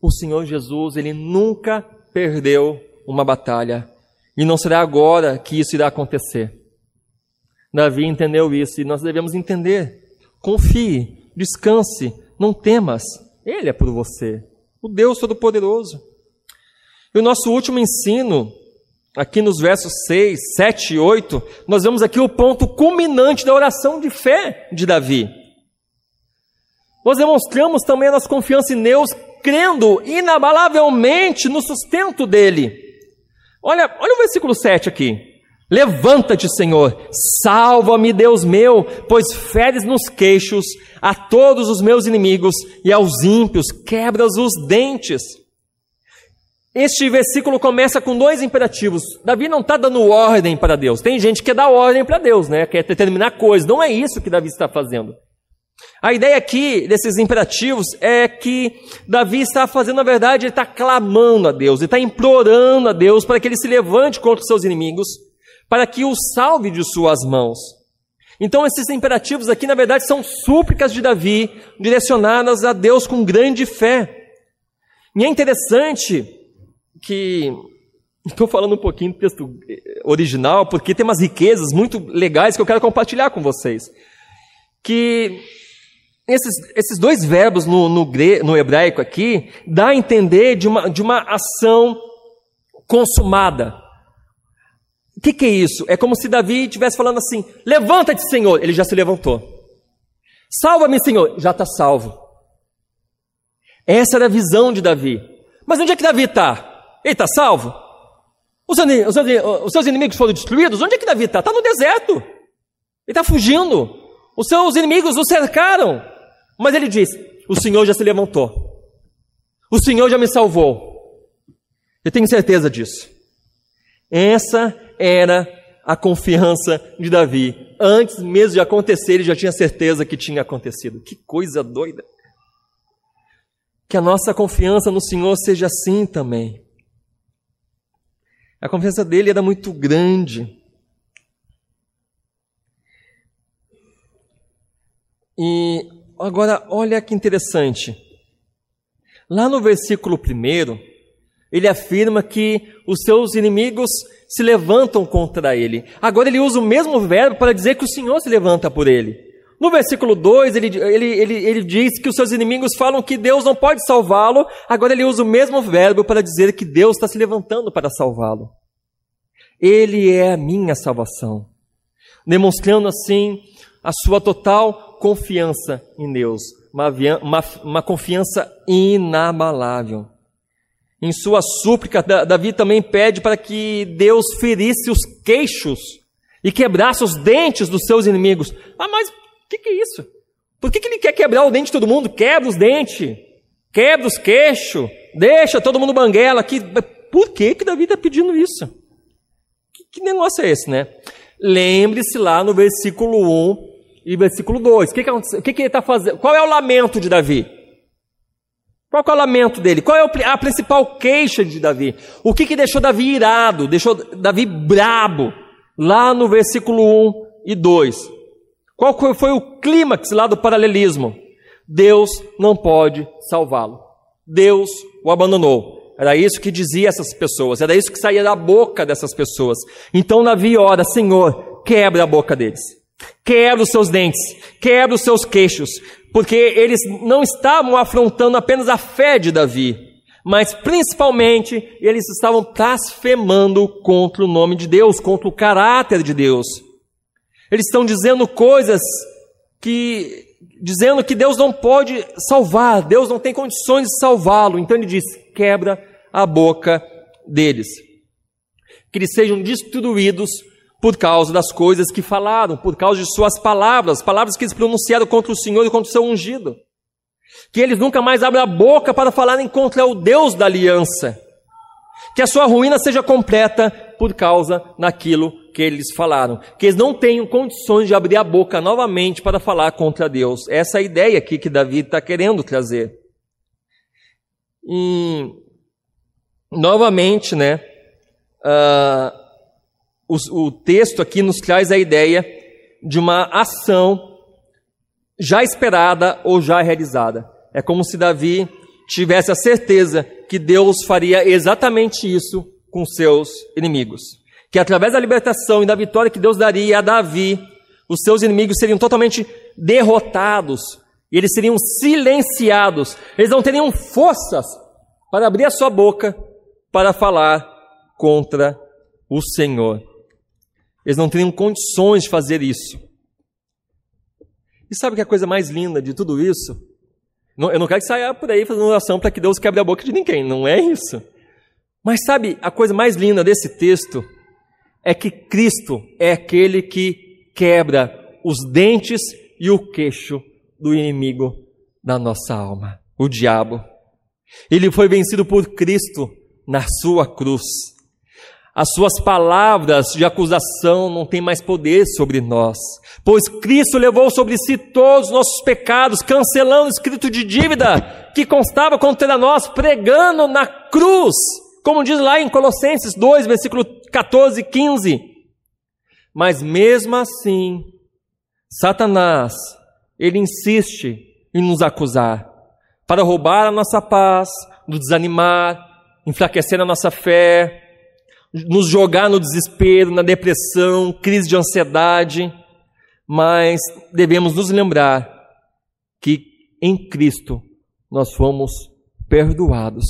o Senhor Jesus, ele nunca perdeu uma batalha e não será agora que isso irá acontecer. Davi entendeu isso e nós devemos entender. Confie, descanse, não temas. Ele é por você, o Deus Todo-Poderoso. E o nosso último ensino aqui nos versos 6, 7 e 8, nós vemos aqui o ponto culminante da oração de fé de Davi. Nós demonstramos também a nossa confiança em Deus, crendo inabalavelmente no sustento dele. Olha, olha o versículo 7 aqui. Levanta-te, Senhor, salva-me, Deus meu, pois feres nos queixos a todos os meus inimigos e aos ímpios quebras os dentes. Este versículo começa com dois imperativos. Davi não está dando ordem para Deus. Tem gente que dar ordem para Deus, né? Quer determinar coisas. Não é isso que Davi está fazendo. A ideia aqui desses imperativos é que Davi está fazendo, na verdade, ele está clamando a Deus, ele está implorando a Deus para que ele se levante contra os seus inimigos, para que o salve de suas mãos. Então, esses imperativos aqui, na verdade, são súplicas de Davi, direcionadas a Deus com grande fé. E é interessante que estou falando um pouquinho do texto original, porque tem umas riquezas muito legais que eu quero compartilhar com vocês. Que esses, esses dois verbos no, no, no hebraico aqui dá a entender de uma, de uma ação consumada. O que, que é isso? É como se Davi estivesse falando assim: Levanta-te, Senhor. Ele já se levantou. Salva-me, Senhor. Já está salvo. Essa era a visão de Davi. Mas onde é que Davi está? Ele está salvo? Os, os, os, seus inimigos foram destruídos? Onde é que Davi está? Está no deserto. Ele está fugindo. Os seus inimigos o cercaram. Mas ele diz: O Senhor já se levantou. O Senhor já me salvou. Eu tenho certeza disso. Essa era a confiança de Davi. Antes mesmo de acontecer, ele já tinha certeza que tinha acontecido. Que coisa doida. Que a nossa confiança no Senhor seja assim também. A confiança dele era muito grande. E agora, olha que interessante. Lá no versículo 1, ele afirma que os seus inimigos se levantam contra ele. Agora ele usa o mesmo verbo para dizer que o Senhor se levanta por ele. No versículo 2, ele, ele, ele, ele diz que os seus inimigos falam que Deus não pode salvá-lo. Agora ele usa o mesmo verbo para dizer que Deus está se levantando para salvá-lo. Ele é a minha salvação. Demonstrando assim a sua total confiança em Deus. Uma, uma, uma confiança inabalável. Em sua súplica, Davi também pede para que Deus ferisse os queixos e quebrasse os dentes dos seus inimigos. Ah, mas o que, que, é isso? Por que, que ele quer quebrar o dente de todo mundo? Quebra os dentes, quebra os queixos, deixa todo mundo banguela. aqui. Por que, que Davi está pedindo isso? Que, que negócio é esse, né? Lembre-se lá no versículo 1 e versículo 2. O que, que, que, que ele está fazendo? Qual é o lamento de Davi? Qual é o lamento dele? Qual é a principal queixa de Davi? O que, que deixou Davi irado, deixou Davi brabo? Lá no versículo 1 e 2. Qual foi o clímax lá do paralelismo? Deus não pode salvá-lo. Deus o abandonou. Era isso que dizia essas pessoas, era isso que saía da boca dessas pessoas. Então Davi ora, Senhor, quebra a boca deles. Quebra os seus dentes, quebra os seus queixos, porque eles não estavam afrontando apenas a fé de Davi, mas principalmente eles estavam blasfemando contra o nome de Deus, contra o caráter de Deus. Eles estão dizendo coisas que dizendo que Deus não pode salvar, Deus não tem condições de salvá-lo. Então ele diz: quebra a boca deles. Que eles sejam destruídos por causa das coisas que falaram, por causa de suas palavras, palavras que eles pronunciaram contra o Senhor e contra o seu ungido. Que eles nunca mais abram a boca para falarem contra o Deus da aliança. Que a sua ruína seja completa por causa daquilo que eles falaram. Que eles não tenham condições de abrir a boca novamente para falar contra Deus. Essa é a ideia aqui que Davi está querendo trazer. E, novamente, né? Uh, o, o texto aqui nos traz a ideia de uma ação já esperada ou já realizada. É como se Davi tivesse a certeza que Deus faria exatamente isso com seus inimigos. Que através da libertação e da vitória que Deus daria a Davi, os seus inimigos seriam totalmente derrotados e eles seriam silenciados. Eles não teriam forças para abrir a sua boca para falar contra o Senhor. Eles não teriam condições de fazer isso. E sabe que é a coisa mais linda de tudo isso? Eu não quero que saia por aí fazendo oração para que Deus quebre a boca de ninguém, não é isso. Mas sabe, a coisa mais linda desse texto é que Cristo é aquele que quebra os dentes e o queixo do inimigo da nossa alma, o diabo. Ele foi vencido por Cristo na sua cruz. As suas palavras de acusação não têm mais poder sobre nós, pois Cristo levou sobre si todos os nossos pecados, cancelando o escrito de dívida que constava contra nós, pregando na cruz, como diz lá em Colossenses 2, versículo 14 e 15. Mas mesmo assim, Satanás, ele insiste em nos acusar, para roubar a nossa paz, nos desanimar, enfraquecer a nossa fé, nos jogar no desespero, na depressão, crise de ansiedade, mas devemos nos lembrar que em Cristo nós fomos perdoados.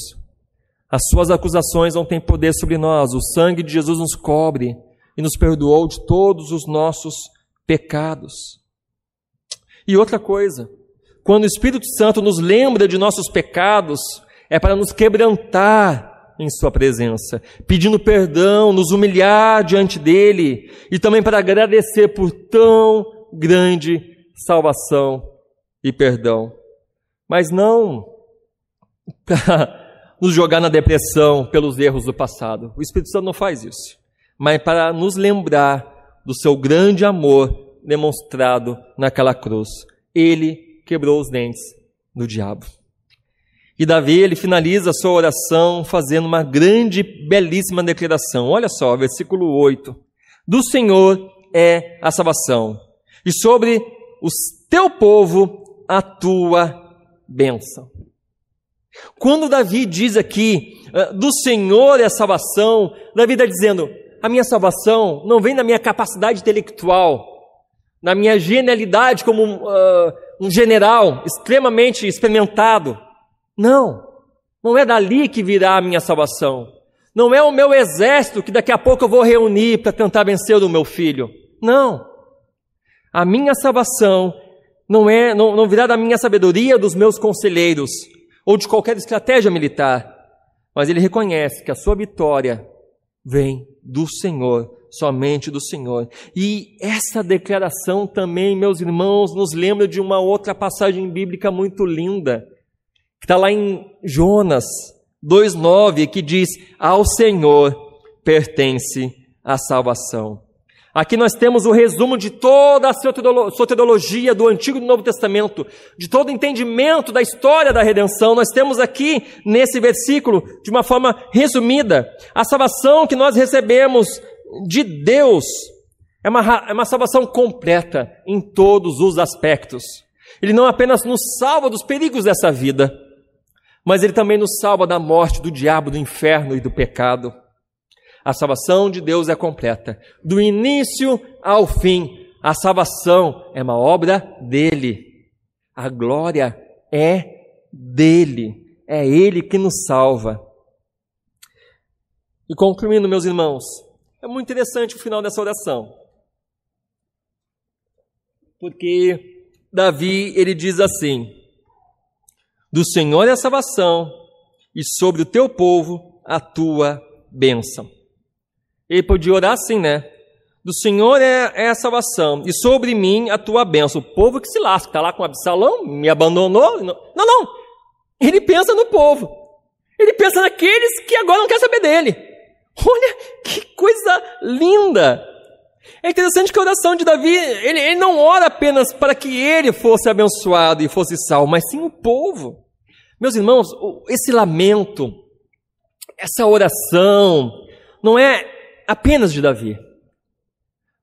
As suas acusações não têm poder sobre nós, o sangue de Jesus nos cobre e nos perdoou de todos os nossos pecados. E outra coisa, quando o Espírito Santo nos lembra de nossos pecados, é para nos quebrantar em Sua presença, pedindo perdão, nos humilhar diante dEle e também para agradecer por tão grande salvação e perdão. Mas não para nos jogar na depressão pelos erros do passado. O Espírito Santo não faz isso. Mas para nos lembrar do seu grande amor demonstrado naquela cruz. Ele quebrou os dentes do diabo. E Davi, ele finaliza a sua oração fazendo uma grande, belíssima declaração. Olha só, versículo 8. Do Senhor é a salvação, e sobre o teu povo a tua bênção. Quando Davi diz aqui, ah, do Senhor é a salvação, Davi está dizendo, a minha salvação não vem da minha capacidade intelectual, na minha genialidade como uh, um general extremamente experimentado. Não, não é dali que virá a minha salvação. Não é o meu exército que daqui a pouco eu vou reunir para tentar vencer o meu filho. Não. A minha salvação não é, não, não virá da minha sabedoria, dos meus conselheiros ou de qualquer estratégia militar, mas ele reconhece que a sua vitória vem do Senhor somente do Senhor. E essa declaração também, meus irmãos, nos lembra de uma outra passagem bíblica muito linda, que está lá em Jonas 2,9, que diz: Ao Senhor pertence a salvação. Aqui nós temos o resumo de toda a soteriologia do Antigo e do Novo Testamento, de todo o entendimento da história da redenção. Nós temos aqui, nesse versículo, de uma forma resumida, a salvação que nós recebemos de Deus é uma, é uma salvação completa em todos os aspectos. Ele não apenas nos salva dos perigos dessa vida, mas ele também nos salva da morte, do diabo, do inferno e do pecado. A salvação de Deus é completa, do início ao fim. A salvação é uma obra dele. A glória é dele. É ele que nos salva. E concluindo, meus irmãos, é muito interessante o final dessa oração. Porque Davi, ele diz assim: Do Senhor é a salvação, e sobre o teu povo a tua bênção. Ele podia orar assim, né? Do Senhor é, é a salvação, e sobre mim a tua bênção. O povo que se lasca, está lá com Absalão, me abandonou. Não, não. Ele pensa no povo. Ele pensa naqueles que agora não quer saber dele. Olha que coisa linda! É interessante que a oração de Davi, ele, ele não ora apenas para que ele fosse abençoado e fosse salvo, mas sim o povo. Meus irmãos, esse lamento, essa oração, não é apenas de Davi,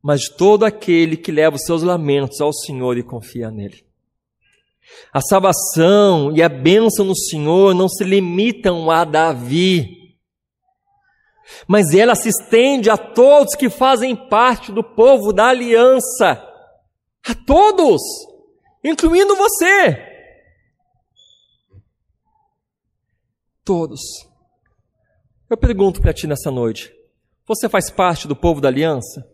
mas de todo aquele que leva os seus lamentos ao Senhor e confia nele. A salvação e a bênção no Senhor não se limitam a Davi, mas ela se estende a todos que fazem parte do povo da aliança. A todos, incluindo você. Todos. Eu pergunto para ti nessa noite: você faz parte do povo da aliança?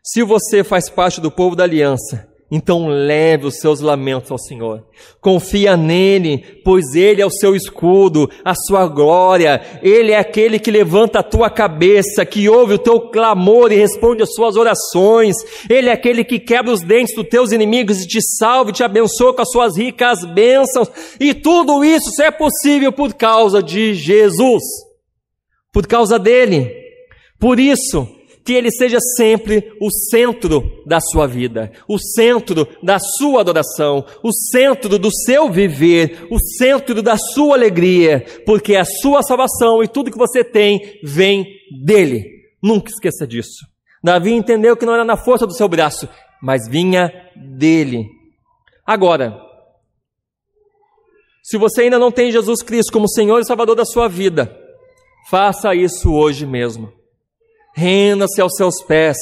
Se você faz parte do povo da aliança, então leve os seus lamentos ao Senhor. Confia nele, pois ele é o seu escudo, a sua glória. Ele é aquele que levanta a tua cabeça, que ouve o teu clamor e responde às suas orações. Ele é aquele que quebra os dentes dos teus inimigos e te salva e te abençoa com as suas ricas bênçãos. E tudo isso só é possível por causa de Jesus. Por causa dele. Por isso, que ele seja sempre o centro da sua vida, o centro da sua adoração, o centro do seu viver, o centro da sua alegria, porque a sua salvação e tudo que você tem vem dele. Nunca esqueça disso. Davi entendeu que não era na força do seu braço, mas vinha dele. Agora, se você ainda não tem Jesus Cristo como Senhor e Salvador da sua vida, faça isso hoje mesmo. Renda-se aos seus pés.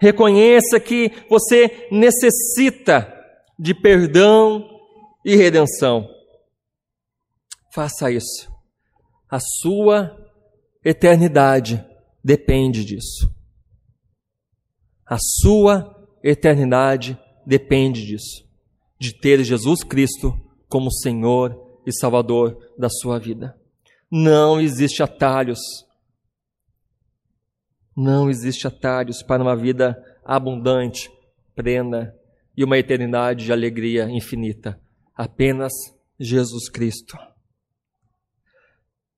Reconheça que você necessita de perdão e redenção. Faça isso. A sua eternidade depende disso. A sua eternidade depende disso. De ter Jesus Cristo como Senhor e Salvador da sua vida. Não existe atalhos não existe atalhos para uma vida abundante, plena e uma eternidade de alegria infinita. Apenas Jesus Cristo.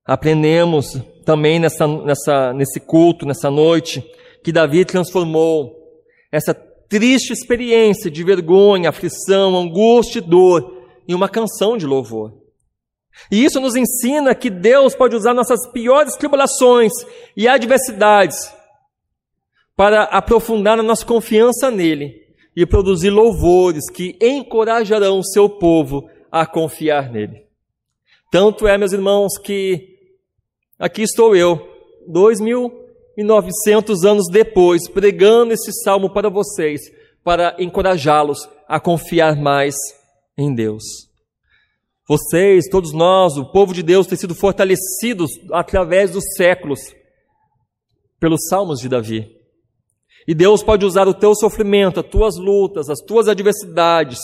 Aprendemos também nessa, nessa, nesse culto, nessa noite, que Davi transformou essa triste experiência de vergonha, aflição, angústia e dor em uma canção de louvor. E isso nos ensina que Deus pode usar nossas piores tribulações e adversidades para aprofundar a nossa confiança nele e produzir louvores que encorajarão o seu povo a confiar nele. Tanto é, meus irmãos, que aqui estou eu, dois mil e novecentos anos depois, pregando esse salmo para vocês, para encorajá-los a confiar mais em Deus. Vocês, todos nós, o povo de Deus, tem sido fortalecidos através dos séculos pelos salmos de Davi. E Deus pode usar o teu sofrimento, as tuas lutas, as tuas adversidades,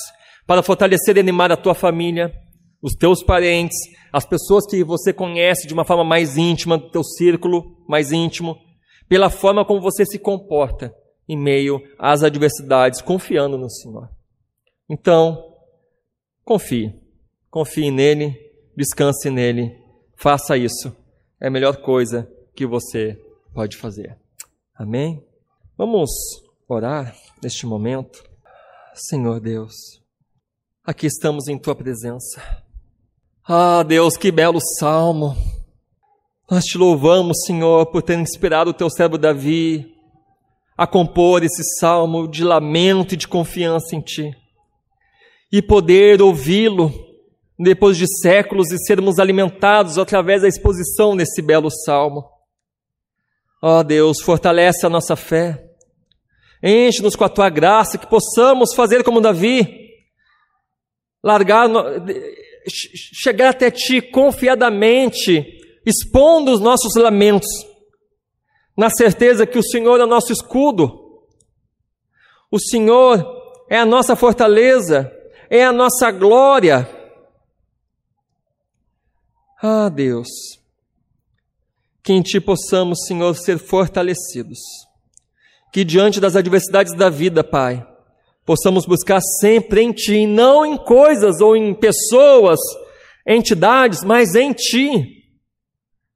para fortalecer e animar a tua família, os teus parentes, as pessoas que você conhece de uma forma mais íntima, do teu círculo mais íntimo, pela forma como você se comporta em meio às adversidades, confiando no Senhor. Então, confie. Confie nele, descanse nele, faça isso. É a melhor coisa que você pode fazer. Amém? Vamos orar neste momento. Senhor Deus, aqui estamos em tua presença. Ah, Deus, que belo salmo. Nós te louvamos, Senhor, por ter inspirado o teu servo Davi a compor esse salmo de lamento e de confiança em ti. E poder ouvi-lo depois de séculos e sermos alimentados através da exposição desse belo salmo. Ó oh, Deus, fortalece a nossa fé Enche-nos com a tua graça, que possamos fazer como Davi, largar, chegar até ti confiadamente, expondo os nossos lamentos, na certeza que o Senhor é o nosso escudo, o Senhor é a nossa fortaleza, é a nossa glória. Ah, Deus, que em Ti possamos, Senhor, ser fortalecidos que diante das adversidades da vida, Pai, possamos buscar sempre em Ti, não em coisas ou em pessoas, entidades, mas em Ti,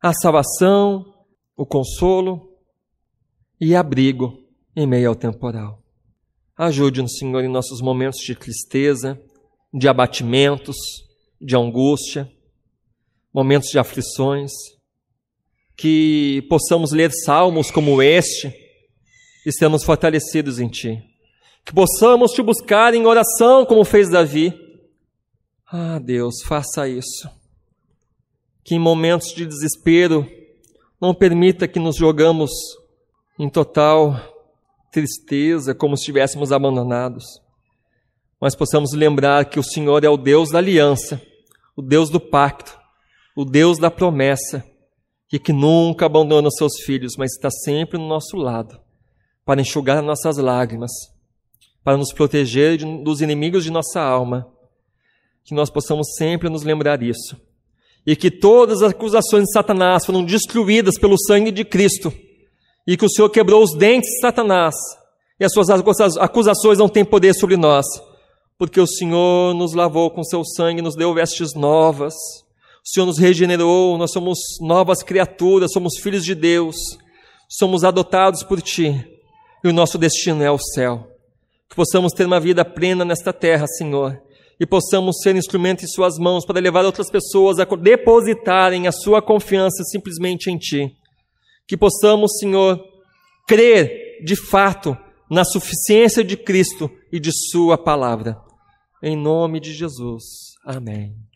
a salvação, o consolo e abrigo em meio ao temporal. Ajude-nos, Senhor, em nossos momentos de tristeza, de abatimentos, de angústia, momentos de aflições, que possamos ler salmos como este, e sermos fortalecidos em Ti. Que possamos Te buscar em oração, como fez Davi. Ah, Deus, faça isso. Que em momentos de desespero, não permita que nos jogamos em total tristeza, como se estivéssemos abandonados. Mas possamos lembrar que o Senhor é o Deus da aliança, o Deus do pacto, o Deus da promessa, e que nunca abandona os seus filhos, mas está sempre no nosso lado para enxugar nossas lágrimas, para nos proteger dos inimigos de nossa alma. Que nós possamos sempre nos lembrar isso. E que todas as acusações de Satanás foram destruídas pelo sangue de Cristo. E que o Senhor quebrou os dentes de Satanás. E as suas acusações não têm poder sobre nós. Porque o Senhor nos lavou com seu sangue, nos deu vestes novas. O Senhor nos regenerou, nós somos novas criaturas, somos filhos de Deus, somos adotados por Ti e o nosso destino é o céu. Que possamos ter uma vida plena nesta terra, Senhor, e possamos ser instrumento em Suas mãos para levar outras pessoas a depositarem a sua confiança simplesmente em Ti. Que possamos, Senhor, crer de fato na suficiência de Cristo e de Sua palavra. Em nome de Jesus. Amém.